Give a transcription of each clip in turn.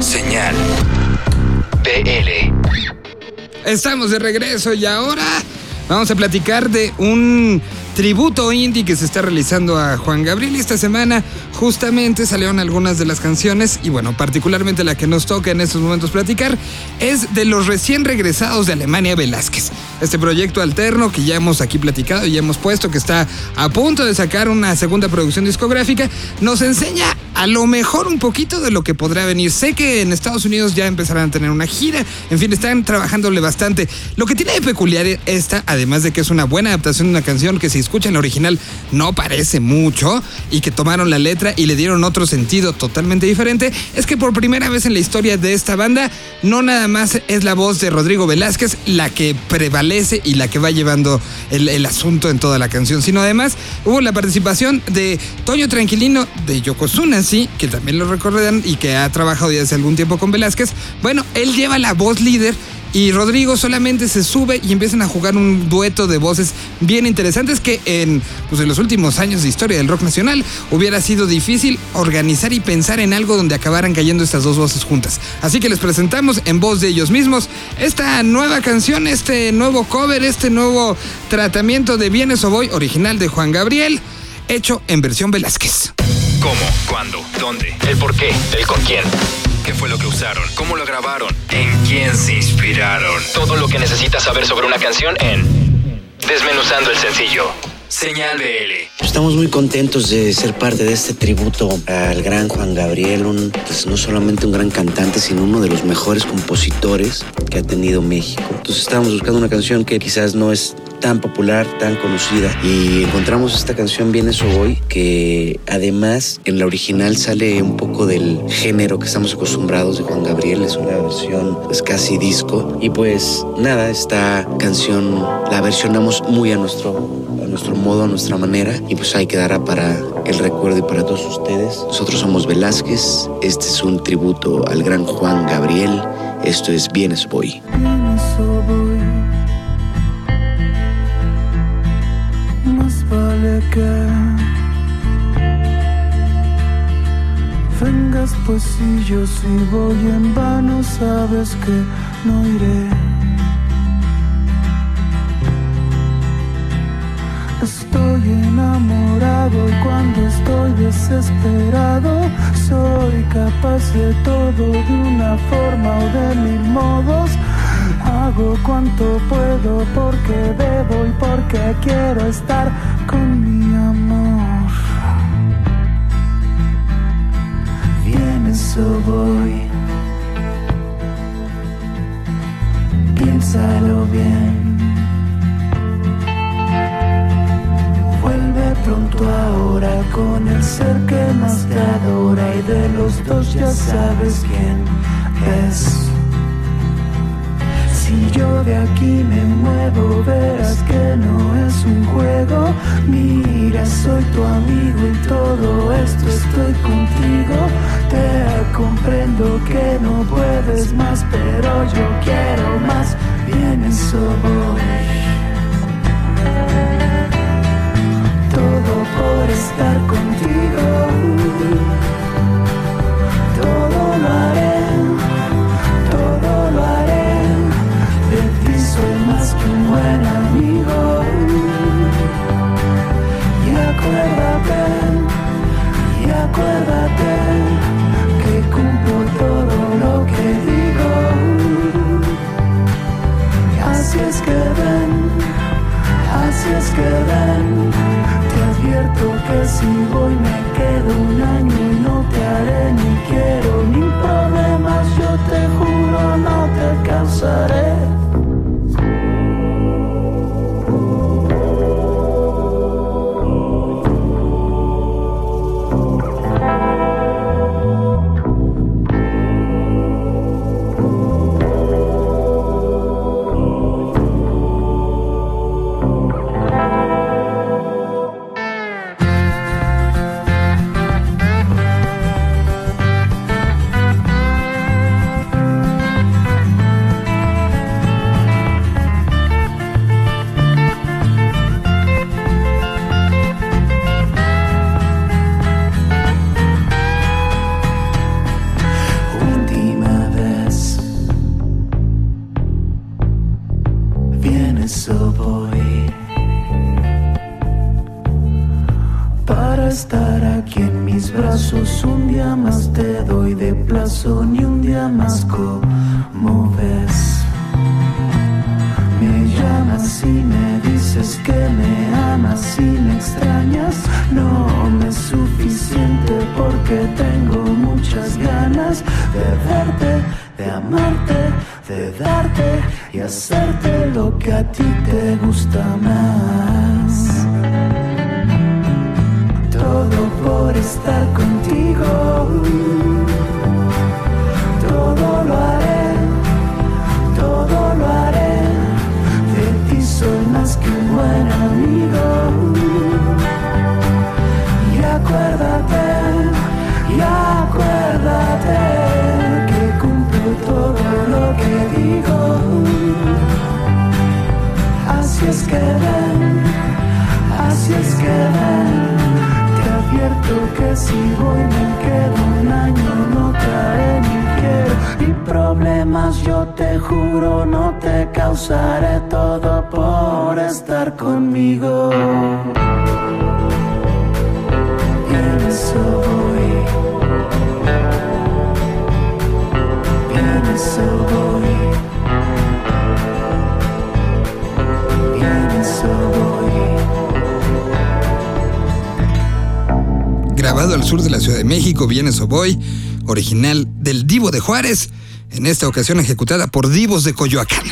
Señal BL. Estamos de regreso y ahora vamos a platicar de un tributo indie que se está realizando a Juan Gabriel. Esta semana justamente salieron algunas de las canciones y bueno, particularmente la que nos toca en estos momentos platicar es de los recién regresados de Alemania Velázquez. Este proyecto alterno que ya hemos aquí platicado y ya hemos puesto que está a punto de sacar una segunda producción discográfica, nos enseña a lo mejor un poquito de lo que podrá venir. Sé que en Estados Unidos ya empezarán a tener una gira, en fin, están trabajándole bastante. Lo que tiene de peculiar esta, además de que es una buena adaptación de una canción que si escucha en la original no parece mucho y que tomaron la letra y le dieron otro sentido totalmente diferente, es que por primera vez en la historia de esta banda, no nada más es la voz de Rodrigo Velázquez la que prevalece y la que va llevando el, asunto en toda la canción, sino además hubo la participación de Toño Tranquilino de Yokozuna, sí, que también lo recordarán y que ha trabajado ya hace algún tiempo con Velázquez. Bueno, él lleva la voz líder y Rodrigo solamente se sube y empiezan a jugar un dueto de voces bien interesantes que en, pues en los últimos años de historia del rock nacional hubiera sido difícil organizar y pensar en algo donde acabaran cayendo estas dos voces juntas. Así que les presentamos en voz de ellos mismos esta nueva canción, este nuevo cover, este nuevo tratamiento de Vienes o Voy original de Juan Gabriel, hecho en versión Velázquez. ¿Cómo? ¿Cuándo? ¿Dónde? ¿El por qué? ¿El con quién? ¿Qué fue lo que usaron? ¿Cómo lo grabaron? ¿En quién se inspiraron? Todo lo que necesitas saber sobre una canción en Desmenuzando el sencillo. Señal BL. Estamos muy contentos de ser parte de este tributo al gran Juan Gabriel, un, pues no solamente un gran cantante, sino uno de los mejores compositores que ha tenido México. Entonces estábamos buscando una canción que quizás no es tan popular, tan conocida, y encontramos esta canción Vienes o Voy, que además en la original sale un poco del género que estamos acostumbrados de Juan Gabriel, es una versión pues, casi disco, y pues nada, esta canción la versionamos muy a nuestro, a nuestro modo, a nuestra manera, y pues ahí quedará para el recuerdo y para todos ustedes. Nosotros somos Velázquez, este es un tributo al gran Juan Gabriel, esto es Vienes Voy. Vienes vengas, pues si yo si voy en vano, sabes que no iré. Estoy enamorado y cuando estoy desesperado soy capaz de todo de una forma o de mil modos. Hago cuanto puedo porque debo y porque quiero estar con voy. Piénsalo bien. Vuelve pronto ahora con el ser que más te adora y de los dos ya sabes quién es. Si yo de aquí me muevo, verás que no es un juego. Mira, soy tu amigo y todo esto estoy contigo. Te comprendo que no puedes más, pero yo quiero más. Vienes o voy. todo por estar contigo. Dices que me amas y me extrañas, no me es suficiente porque tengo muchas ganas de verte, de amarte, de darte y hacerte lo que a ti te gusta más todo por estar contigo. Yo te juro no te causaré todo por estar conmigo. En eso voy en eso voy voy grabado al sur de la Ciudad de México, Viene Soboy, original del Divo de Juárez, en esta ocasión ejecutada por Divos de Coyoacán.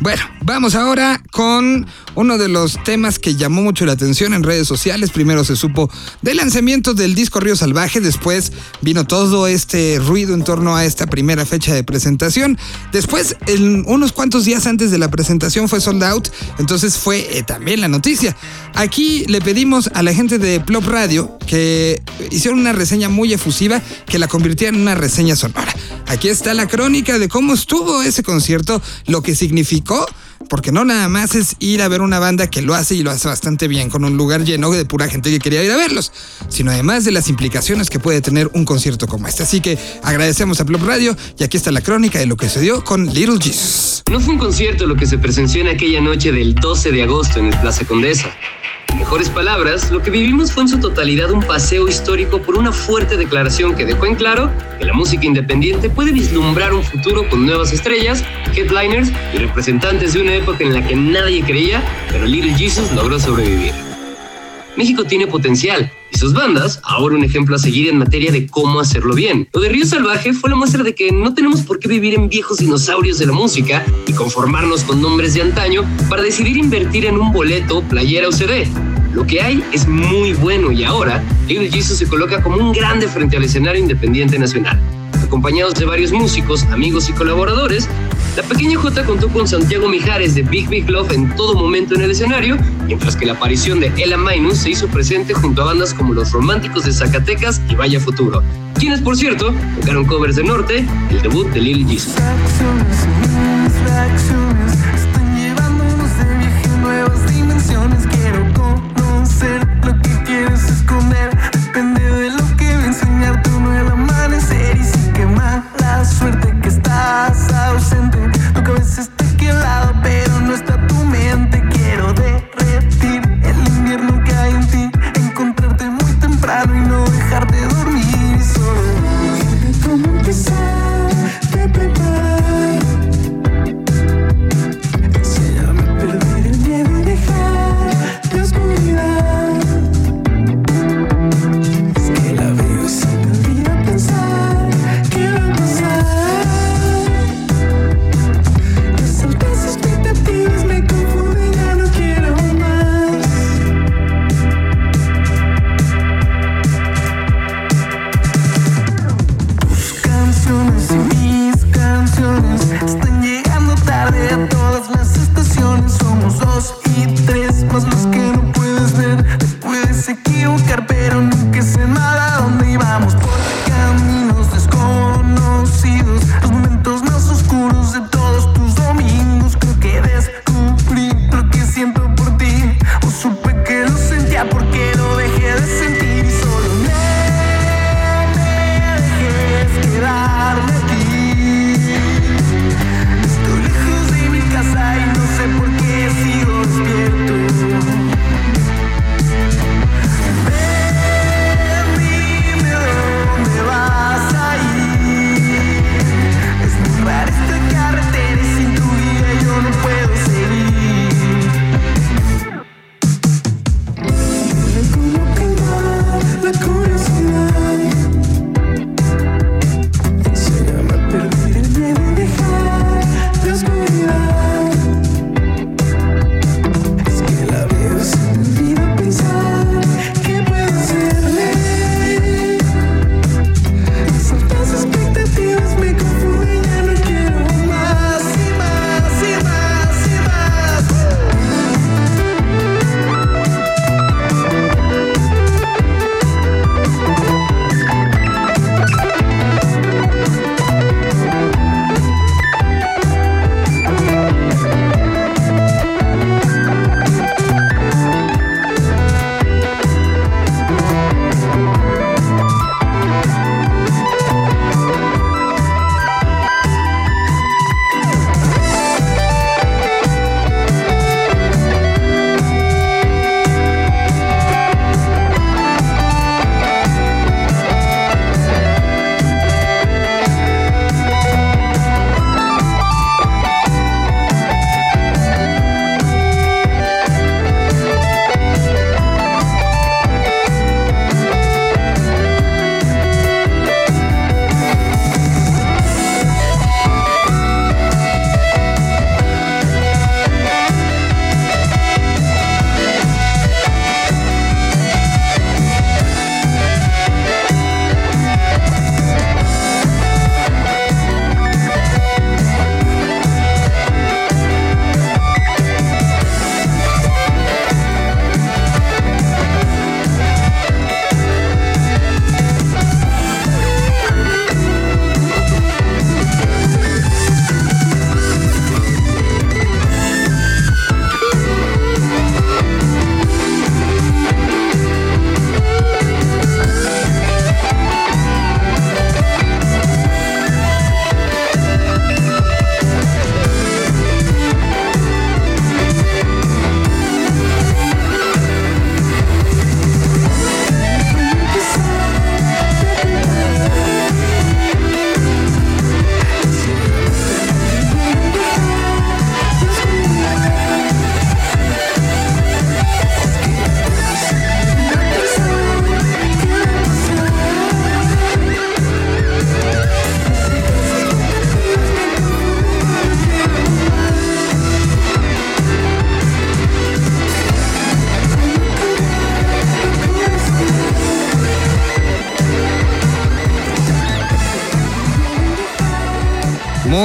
Bueno, vamos ahora con uno de los temas que llamó mucho la atención en redes sociales. Primero se supo del lanzamiento del disco Río Salvaje, después vino todo este ruido en torno a esta primera fecha de presentación. Después, unos cuantos días antes de la presentación fue sold out, entonces fue eh, también la noticia. Aquí le pedimos a la gente de Plop Radio que hicieron una reseña muy efusiva, que la convirtieran en una reseña sonora. Aquí está la crónica de cómo estuvo ese concierto, lo que significó porque no nada más es ir a ver una banda que lo hace y lo hace bastante bien, con un lugar lleno de pura gente que quería ir a verlos, sino además de las implicaciones que puede tener un concierto como este. Así que agradecemos a Plop Radio y aquí está la crónica de lo que se dio con Little Jesus. No fue un concierto lo que se presenció en aquella noche del 12 de agosto en el Plaza Condesa mejores palabras, lo que vivimos fue en su totalidad un paseo histórico por una fuerte declaración que dejó en claro que la música independiente puede vislumbrar un futuro con nuevas estrellas, headliners y representantes de una época en la que nadie creía, pero Little Jesus logró sobrevivir. México tiene potencial y sus bandas, ahora un ejemplo a seguir en materia de cómo hacerlo bien. Lo de Río Salvaje fue la muestra de que no tenemos por qué vivir en viejos dinosaurios de la música y conformarnos con nombres de antaño para decidir invertir en un boleto, playera o CD. Lo que hay es muy bueno y ahora Little Jesus se coloca como un grande frente al escenario independiente nacional. Acompañados de varios músicos, amigos y colaboradores, la pequeña J contó con Santiago Mijares de Big Big Love en todo momento en el escenario, mientras que la aparición de Ella Minus se hizo presente junto a bandas como Los Románticos de Zacatecas y Vaya Futuro, quienes por cierto tocaron covers de Norte, el debut de Little Jesus.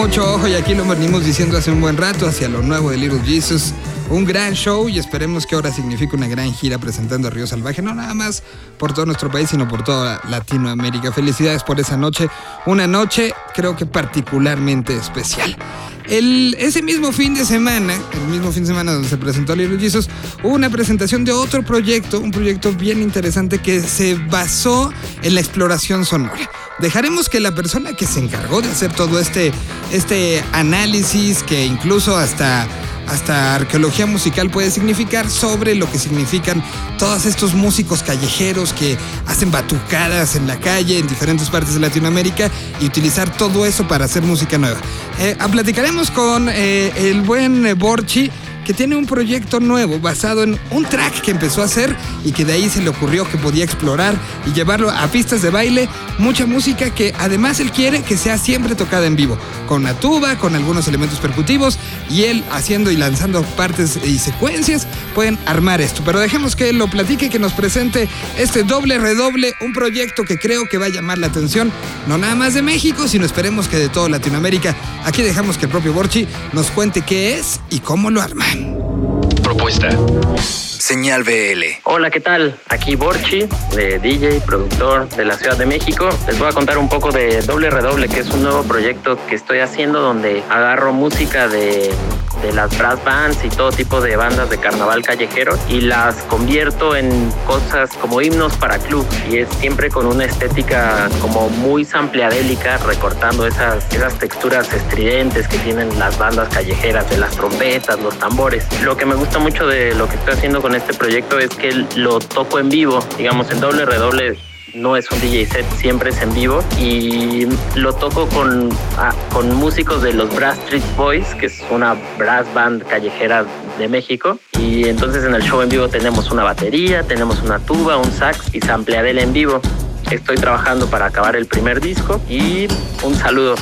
Mucho ojo, y aquí lo venimos diciendo hace un buen rato, hacia lo nuevo de Little Jesus. Un gran show y esperemos que ahora signifique una gran gira presentando a Río Salvaje, no nada más por todo nuestro país, sino por toda Latinoamérica. Felicidades por esa noche, una noche creo que particularmente especial. El, ese mismo fin de semana, el mismo fin de semana donde se presentó Little Jesus, hubo una presentación de otro proyecto, un proyecto bien interesante que se basó en la exploración sonora. Dejaremos que la persona que se encargó de hacer todo este, este análisis, que incluso hasta hasta arqueología musical puede significar sobre lo que significan todos estos músicos callejeros que hacen batucadas en la calle en diferentes partes de Latinoamérica y utilizar todo eso para hacer música nueva. Eh, platicaremos con eh, el buen Borchi que tiene un proyecto nuevo basado en un track que empezó a hacer y que de ahí se le ocurrió que podía explorar y llevarlo a pistas de baile, mucha música que además él quiere que sea siempre tocada en vivo, con la tuba, con algunos elementos percutivos y él haciendo y lanzando partes y secuencias pueden armar esto. Pero dejemos que él lo platique, que nos presente este doble redoble, un proyecto que creo que va a llamar la atención, no nada más de México, sino esperemos que de toda Latinoamérica. Aquí dejamos que el propio Borchi nos cuente qué es y cómo lo arma. Señal BL. Hola, ¿qué tal? Aquí Borchi, de DJ, productor de la Ciudad de México. Les voy a contar un poco de Doble Redoble, que es un nuevo proyecto que estoy haciendo donde agarro música de, de las brass bands y todo tipo de bandas de carnaval callejero y las convierto en cosas como himnos para club. Y es siempre con una estética como muy sampleadélica, recortando esas, esas texturas estridentes que tienen las bandas callejeras, de las trompetas, los tambores. Lo que me gusta mucho de lo que estoy haciendo con este proyecto es que lo toco en vivo, digamos, en doble redoble no es un DJ set, siempre es en vivo y lo toco con, ah, con músicos de los Brass Street Boys, que es una brass band callejera de México. Y entonces en el show en vivo tenemos una batería, tenemos una tuba, un sax y sampleadel en vivo. Estoy trabajando para acabar el primer disco y un saludo.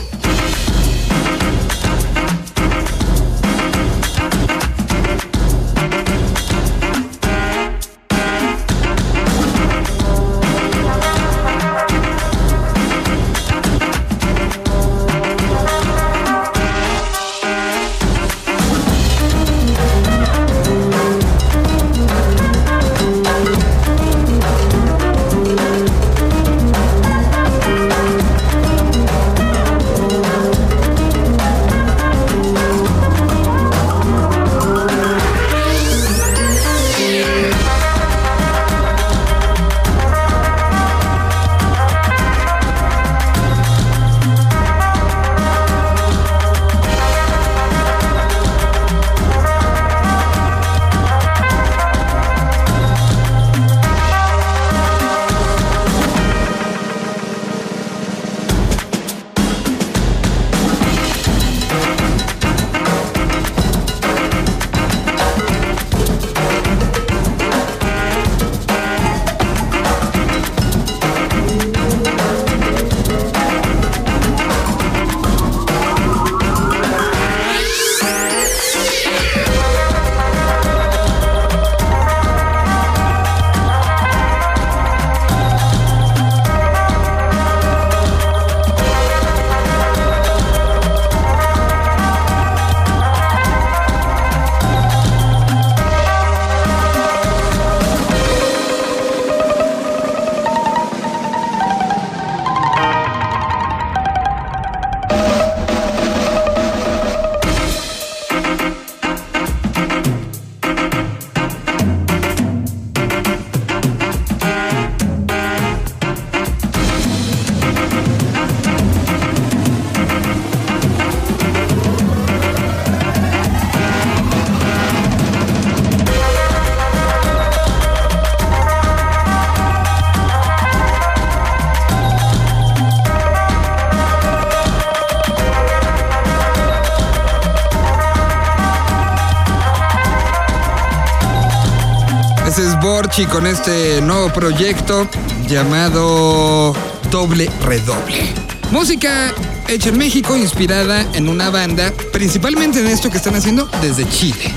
Borchi con este nuevo proyecto llamado Doble Redoble. Música hecha en México, inspirada en una banda, principalmente en esto que están haciendo desde Chile.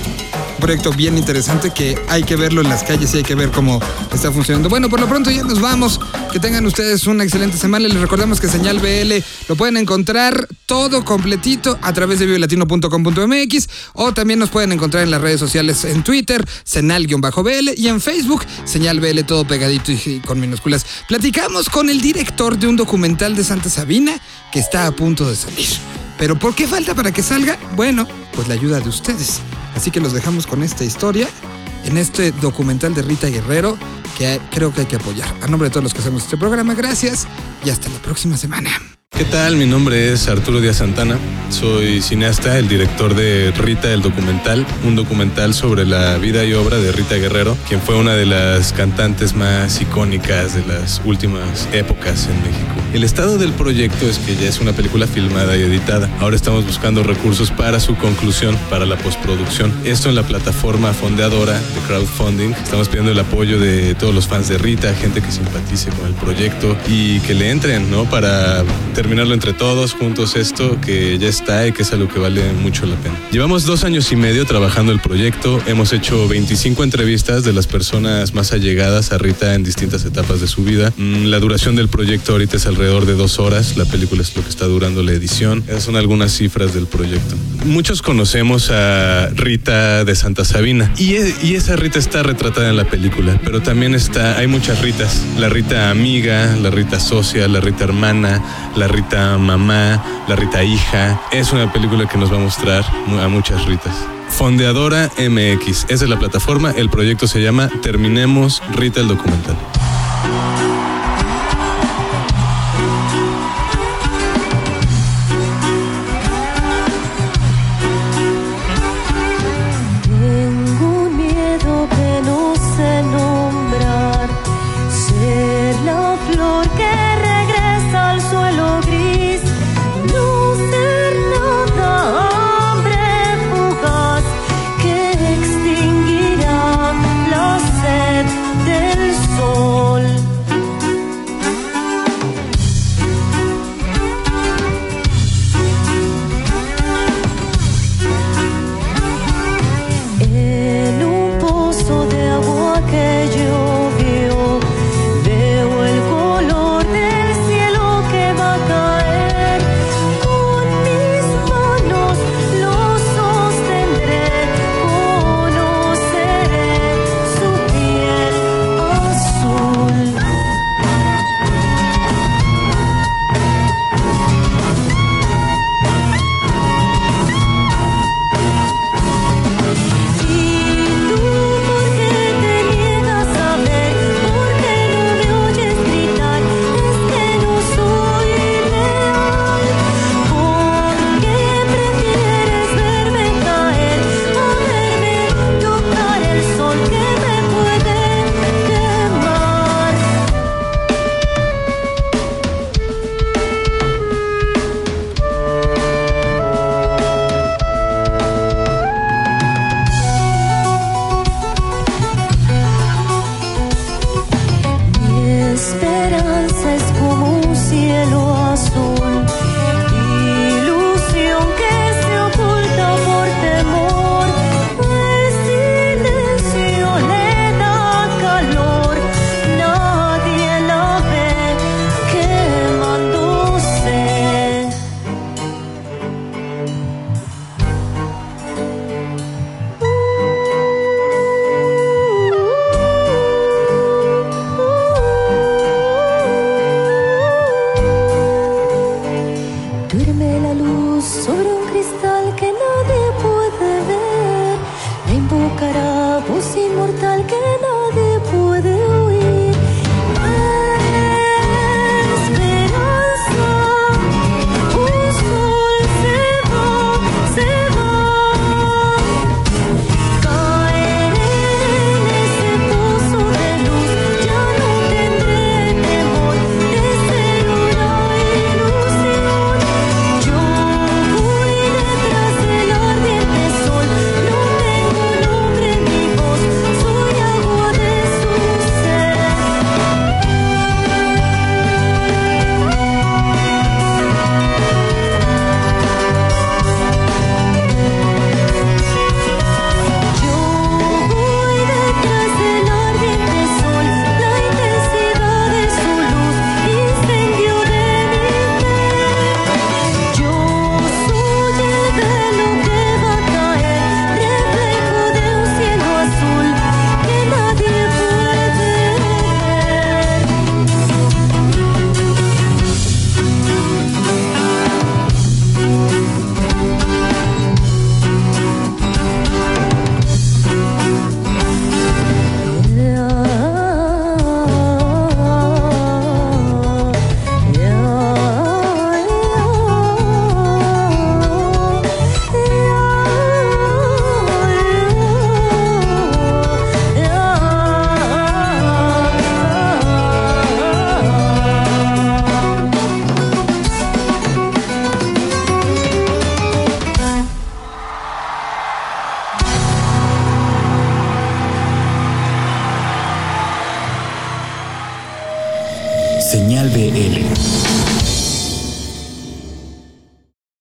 Un proyecto bien interesante que hay que verlo en las calles y hay que ver cómo está funcionando. Bueno, por lo pronto ya nos vamos. Que tengan ustedes una excelente semana. Les recordamos que Señal BL lo pueden encontrar todo completito a través de biolatino.com.mx o también nos pueden encontrar en las redes sociales en Twitter, Senal-BL y en Facebook, Señal BL todo pegadito y con minúsculas. Platicamos con el director de un documental de Santa Sabina que está a punto de salir. Pero ¿por qué falta para que salga? Bueno, pues la ayuda de ustedes. Así que los dejamos con esta historia en este documental de Rita Guerrero que creo que hay que apoyar. A nombre de todos los que hacemos este programa, gracias y hasta la próxima semana. ¿Qué tal? Mi nombre es Arturo Díaz Santana. Soy cineasta, el director de Rita el documental, un documental sobre la vida y obra de Rita Guerrero, quien fue una de las cantantes más icónicas de las últimas épocas en México. El estado del proyecto es que ya es una película filmada y editada. Ahora estamos buscando recursos para su conclusión, para la postproducción. Esto en la plataforma fondeadora de crowdfunding. Estamos pidiendo el apoyo de todos los fans de Rita, gente que simpatice con el proyecto y que le entren, ¿no? Para terminarlo entre todos juntos esto que ya está y que es algo que vale mucho la pena. Llevamos dos años y medio trabajando el proyecto, hemos hecho 25 entrevistas de las personas más allegadas a Rita en distintas etapas de su vida. Mm, la duración del proyecto ahorita es alrededor de dos horas, la película es lo que está durando la edición. Esas son algunas cifras del proyecto. Muchos conocemos a Rita de Santa Sabina y, e, y esa Rita está retratada en la película, pero también está, hay muchas Ritas, la Rita amiga, la Rita socia, la Rita hermana, la Rita mamá, la Rita hija. Es una película que nos va a mostrar a muchas Ritas. Fondeadora MX, esa es la plataforma. El proyecto se llama Terminemos Rita el documental.